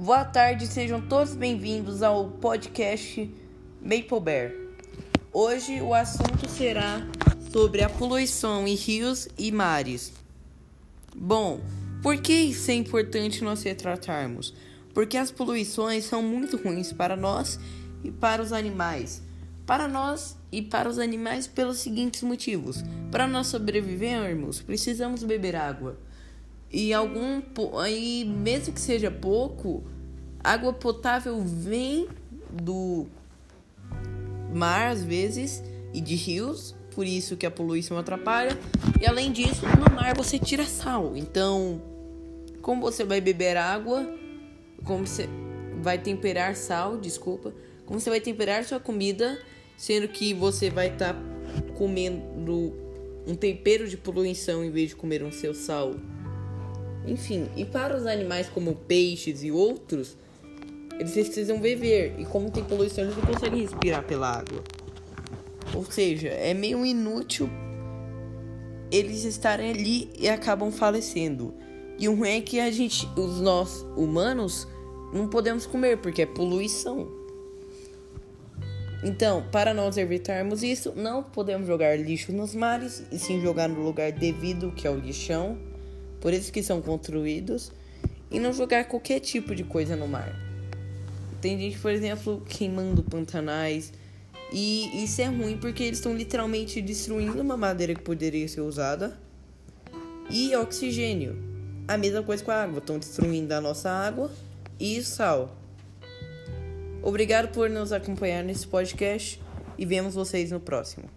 Boa tarde, sejam todos bem-vindos ao podcast Maple Bear. Hoje o assunto será sobre a poluição em rios e mares. Bom, por que isso é importante nós retratarmos? Porque as poluições são muito ruins para nós e para os animais. Para nós e para os animais pelos seguintes motivos: para nós sobrevivermos, precisamos beber água. E algum aí mesmo que seja pouco, água potável vem do mar às vezes e de rios, por isso que a poluição atrapalha. E além disso, no mar você tira sal. Então, como você vai beber água, como você vai temperar sal, desculpa, como você vai temperar sua comida sendo que você vai estar tá comendo um tempero de poluição em vez de comer um seu sal. Enfim, e para os animais como peixes e outros, eles precisam beber e como tem poluição eles não conseguem respirar pela água. Ou seja, é meio inútil eles estarem ali e acabam falecendo. E o ruim é que a gente, os nós humanos, não podemos comer porque é poluição. Então, para nós evitarmos isso, não podemos jogar lixo nos mares e sim jogar no lugar devido, que é o lixão, por isso que são construídos, e não jogar qualquer tipo de coisa no mar. Tem gente, por exemplo, queimando pantanais, e isso é ruim porque eles estão literalmente destruindo uma madeira que poderia ser usada e oxigênio. A mesma coisa com a água, estão destruindo a nossa água e sal. Obrigado por nos acompanhar nesse podcast e vemos vocês no próximo.